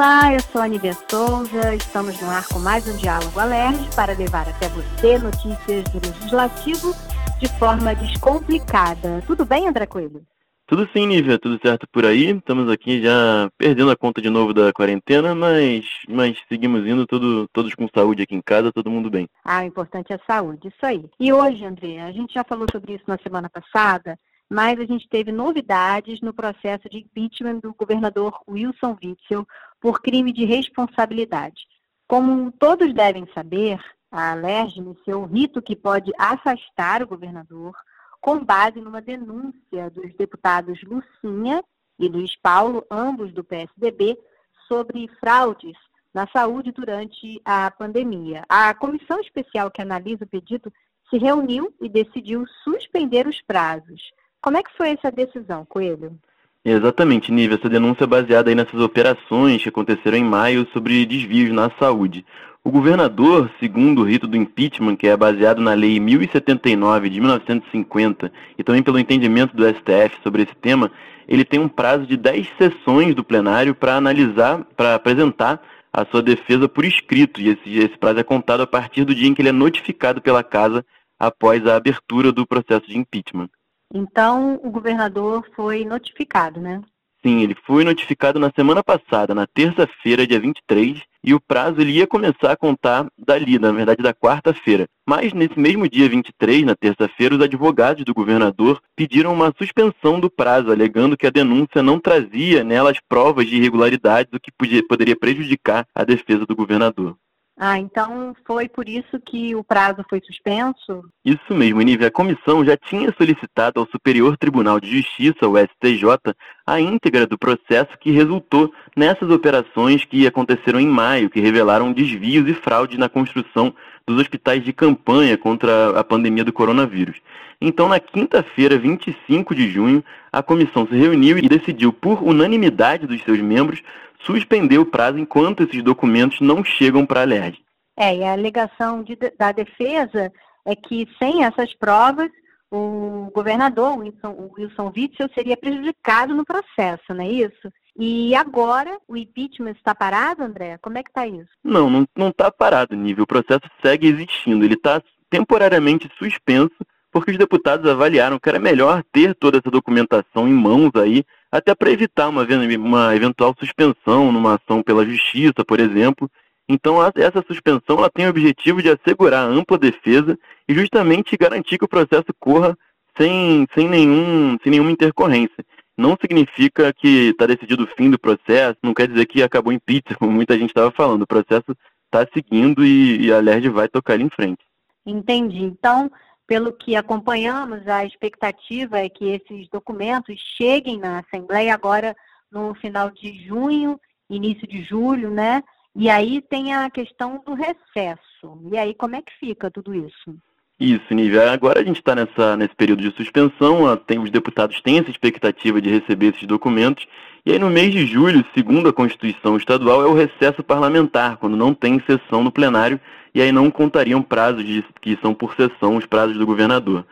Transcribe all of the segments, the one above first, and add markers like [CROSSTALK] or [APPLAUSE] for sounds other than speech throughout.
Olá, eu sou a Nívia Souza, estamos no ar com mais um Diálogo Alerj para levar até você notícias do Legislativo de forma descomplicada. Tudo bem, André Coelho? Tudo sim, Nívia, tudo certo por aí. Estamos aqui já perdendo a conta de novo da quarentena, mas, mas seguimos indo todos com saúde aqui em casa, todo mundo bem. Ah, o importante é a saúde, isso aí. E hoje, André, a gente já falou sobre isso na semana passada, mas a gente teve novidades no processo de impeachment do governador Wilson Witzel por crime de responsabilidade. Como todos devem saber, a Alerj iniciou um rito que pode afastar o governador com base numa denúncia dos deputados Lucinha e Luiz Paulo, ambos do PSDB, sobre fraudes na saúde durante a pandemia. A comissão especial que analisa o pedido se reuniu e decidiu suspender os prazos. Como é que foi essa decisão, Coelho? Exatamente, Nível. Essa denúncia é baseada aí nessas operações que aconteceram em maio sobre desvios na saúde. O governador, segundo o rito do impeachment, que é baseado na Lei 1079 de 1950 e também pelo entendimento do STF sobre esse tema, ele tem um prazo de 10 sessões do plenário para analisar, para apresentar a sua defesa por escrito. E esse, esse prazo é contado a partir do dia em que ele é notificado pela Casa após a abertura do processo de impeachment. Então, o governador foi notificado, né? Sim, ele foi notificado na semana passada, na terça-feira, dia 23, e o prazo ele ia começar a contar dali, na verdade da quarta-feira. Mas nesse mesmo dia 23, na terça-feira, os advogados do governador pediram uma suspensão do prazo, alegando que a denúncia não trazia nelas provas de irregularidades, o que podia, poderia prejudicar a defesa do governador. Ah, então foi por isso que o prazo foi suspenso? Isso mesmo, Nívia. A comissão já tinha solicitado ao Superior Tribunal de Justiça, o STJ, a íntegra do processo que resultou nessas operações que aconteceram em maio, que revelaram desvios e fraude na construção dos hospitais de campanha contra a pandemia do coronavírus. Então, na quinta-feira, 25 de junho, a comissão se reuniu e decidiu, por unanimidade dos seus membros, suspender o prazo enquanto esses documentos não chegam para a LERJ. É, e a alegação de, da defesa é que sem essas provas, o governador Wilson, Wilson Witzel seria prejudicado no processo, não é isso? E agora o impeachment está parado, André? Como é que está isso? Não, não está parado, nível. O processo segue existindo. Ele está temporariamente suspenso porque os deputados avaliaram que era melhor ter toda essa documentação em mãos aí, até para evitar uma, uma eventual suspensão numa ação pela justiça, por exemplo. Então, essa suspensão ela tem o objetivo de assegurar ampla defesa e justamente garantir que o processo corra sem, sem, nenhum, sem nenhuma intercorrência. Não significa que está decidido o fim do processo, não quer dizer que acabou em pizza, [LAUGHS] como muita gente estava falando. O processo está seguindo e, e a LERJ vai tocar em frente. Entendi. Então, pelo que acompanhamos, a expectativa é que esses documentos cheguem na Assembleia agora no final de junho, início de julho, né? E aí tem a questão do recesso. E aí, como é que fica tudo isso? Isso, Nívia. Agora a gente está nesse período de suspensão, tem, os deputados têm essa expectativa de receber esses documentos, e aí no mês de julho, segundo a Constituição Estadual, é o recesso parlamentar, quando não tem sessão no plenário, e aí não contariam prazos de, que são por sessão os prazos do governador.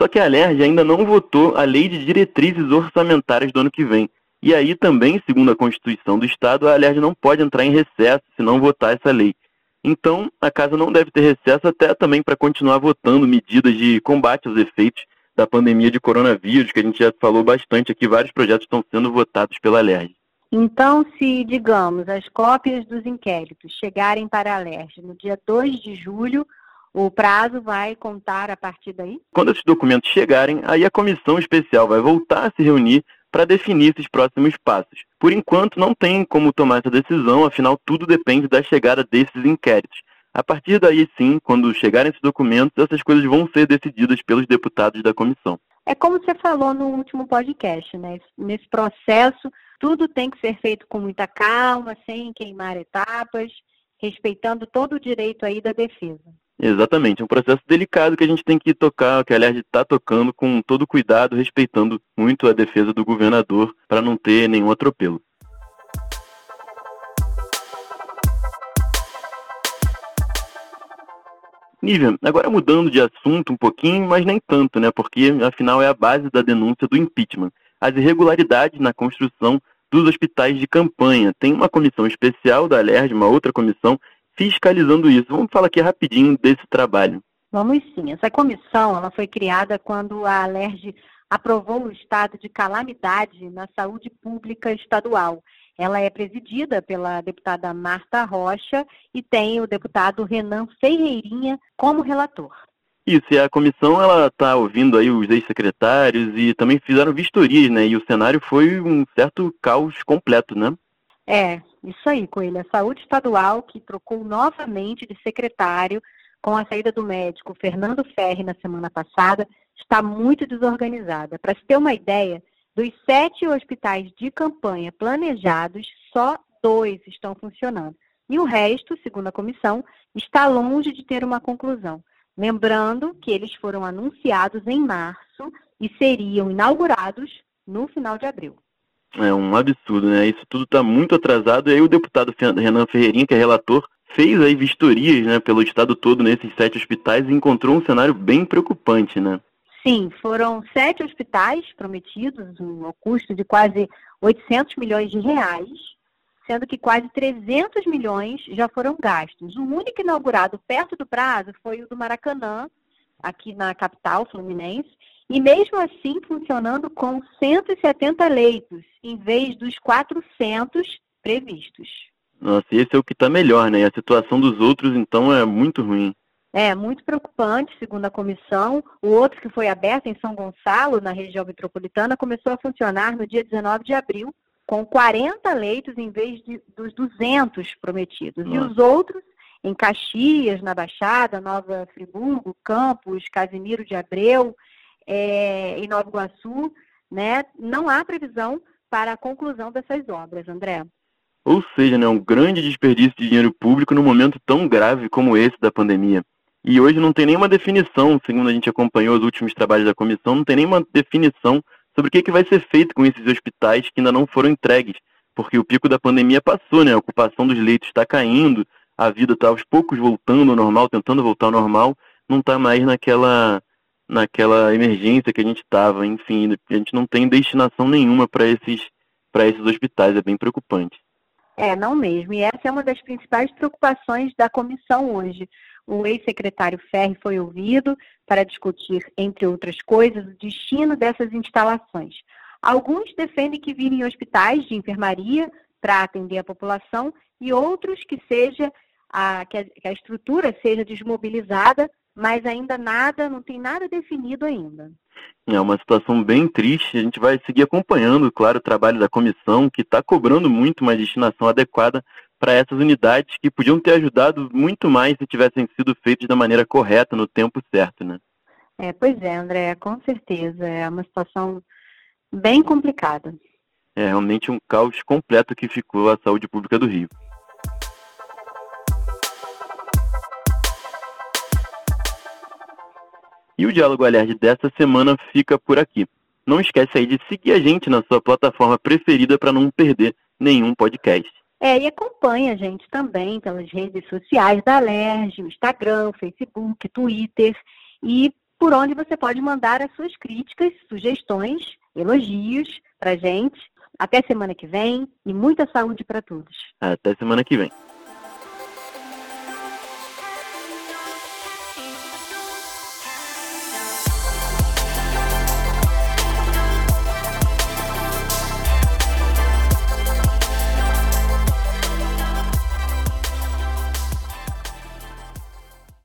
Só que a LERJ ainda não votou a lei de diretrizes orçamentárias do ano que vem. E aí também, segundo a Constituição do Estado, a LERJ não pode entrar em recesso se não votar essa lei. Então, a casa não deve ter recesso até também para continuar votando medidas de combate aos efeitos da pandemia de coronavírus, que a gente já falou bastante aqui, vários projetos estão sendo votados pela LERJ. Então, se, digamos, as cópias dos inquéritos chegarem para a LERJ no dia 2 de julho, o prazo vai contar a partir daí? Quando esses documentos chegarem, aí a comissão especial vai voltar a se reunir para definir esses próximos passos. Por enquanto, não tem como tomar essa decisão, afinal, tudo depende da chegada desses inquéritos. A partir daí, sim, quando chegarem esses documentos, essas coisas vão ser decididas pelos deputados da comissão. É como você falou no último podcast, né? Nesse processo, tudo tem que ser feito com muita calma, sem queimar etapas, respeitando todo o direito aí da defesa. Exatamente, é um processo delicado que a gente tem que tocar, que a LERJ está tocando com todo cuidado, respeitando muito a defesa do governador para não ter nenhum atropelo. Nívia, agora mudando de assunto um pouquinho, mas nem tanto, né? Porque afinal é a base da denúncia do impeachment. As irregularidades na construção dos hospitais de campanha. Tem uma comissão especial da Alerj, uma outra comissão, fiscalizando isso. Vamos falar aqui rapidinho desse trabalho. Vamos sim. Essa comissão ela foi criada quando a Alerj aprovou o estado de calamidade na saúde pública estadual. Ela é presidida pela deputada Marta Rocha e tem o deputado Renan Ferreirinha como relator. Isso, e a comissão ela está ouvindo aí os ex-secretários e também fizeram vistorias, né? E o cenário foi um certo caos completo, né? É, isso aí, Coelho. A saúde estadual que trocou novamente de secretário com a saída do médico Fernando Ferri na semana passada, está muito desorganizada. Para se ter uma ideia, dos sete hospitais de campanha planejados, só dois estão funcionando. E o resto, segundo a comissão, está longe de ter uma conclusão. Lembrando que eles foram anunciados em março e seriam inaugurados no final de abril. É um absurdo, né? Isso tudo está muito atrasado. E aí o deputado Renan Ferreirinha, que é relator, fez aí vistorias né, pelo estado todo nesses sete hospitais e encontrou um cenário bem preocupante, né? Sim, foram sete hospitais prometidos, um custo de quase 800 milhões de reais, sendo que quase 300 milhões já foram gastos. O único inaugurado perto do prazo foi o do Maracanã, aqui na capital fluminense, e mesmo assim funcionando com 170 leitos, em vez dos 400 previstos. Nossa, esse é o que está melhor, né? A situação dos outros, então, é muito ruim. É, muito preocupante, segundo a comissão. O outro que foi aberto em São Gonçalo, na região metropolitana, começou a funcionar no dia 19 de abril com 40 leitos em vez de, dos 200 prometidos. Nossa. E os outros, em Caxias, na Baixada, Nova Friburgo, Campos, Casimiro de Abreu, é, em Nova Iguaçu, né, não há previsão para a conclusão dessas obras, André. Ou seja, né, um grande desperdício de dinheiro público num momento tão grave como esse da pandemia. E hoje não tem nenhuma definição, segundo a gente acompanhou os últimos trabalhos da comissão, não tem nenhuma definição sobre o que, que vai ser feito com esses hospitais que ainda não foram entregues, porque o pico da pandemia passou, né? A ocupação dos leitos está caindo, a vida está aos poucos voltando ao normal, tentando voltar ao normal, não está mais naquela naquela emergência que a gente estava, enfim, a gente não tem destinação nenhuma para esses esses hospitais, é bem preocupante. É, não mesmo. E essa é uma das principais preocupações da comissão hoje. O ex-secretário Ferri foi ouvido para discutir, entre outras coisas, o destino dessas instalações. Alguns defendem que virem hospitais de enfermaria para atender a população e outros que seja a, que a, que a estrutura seja desmobilizada, mas ainda nada, não tem nada definido ainda. É uma situação bem triste. A gente vai seguir acompanhando, claro, o trabalho da comissão, que está cobrando muito uma destinação adequada para essas unidades que podiam ter ajudado muito mais se tivessem sido feitas da maneira correta, no tempo certo, né? É, pois é, André, com certeza. É uma situação bem complicada. É realmente um caos completo que ficou a saúde pública do Rio. E o Diálogo Alerj dessa semana fica por aqui. Não esquece aí de seguir a gente na sua plataforma preferida para não perder nenhum podcast. É, e acompanha a gente também pelas redes sociais da Alerj, Instagram, Facebook, Twitter e por onde você pode mandar as suas críticas, sugestões, elogios para a gente. Até semana que vem e muita saúde para todos. Até semana que vem.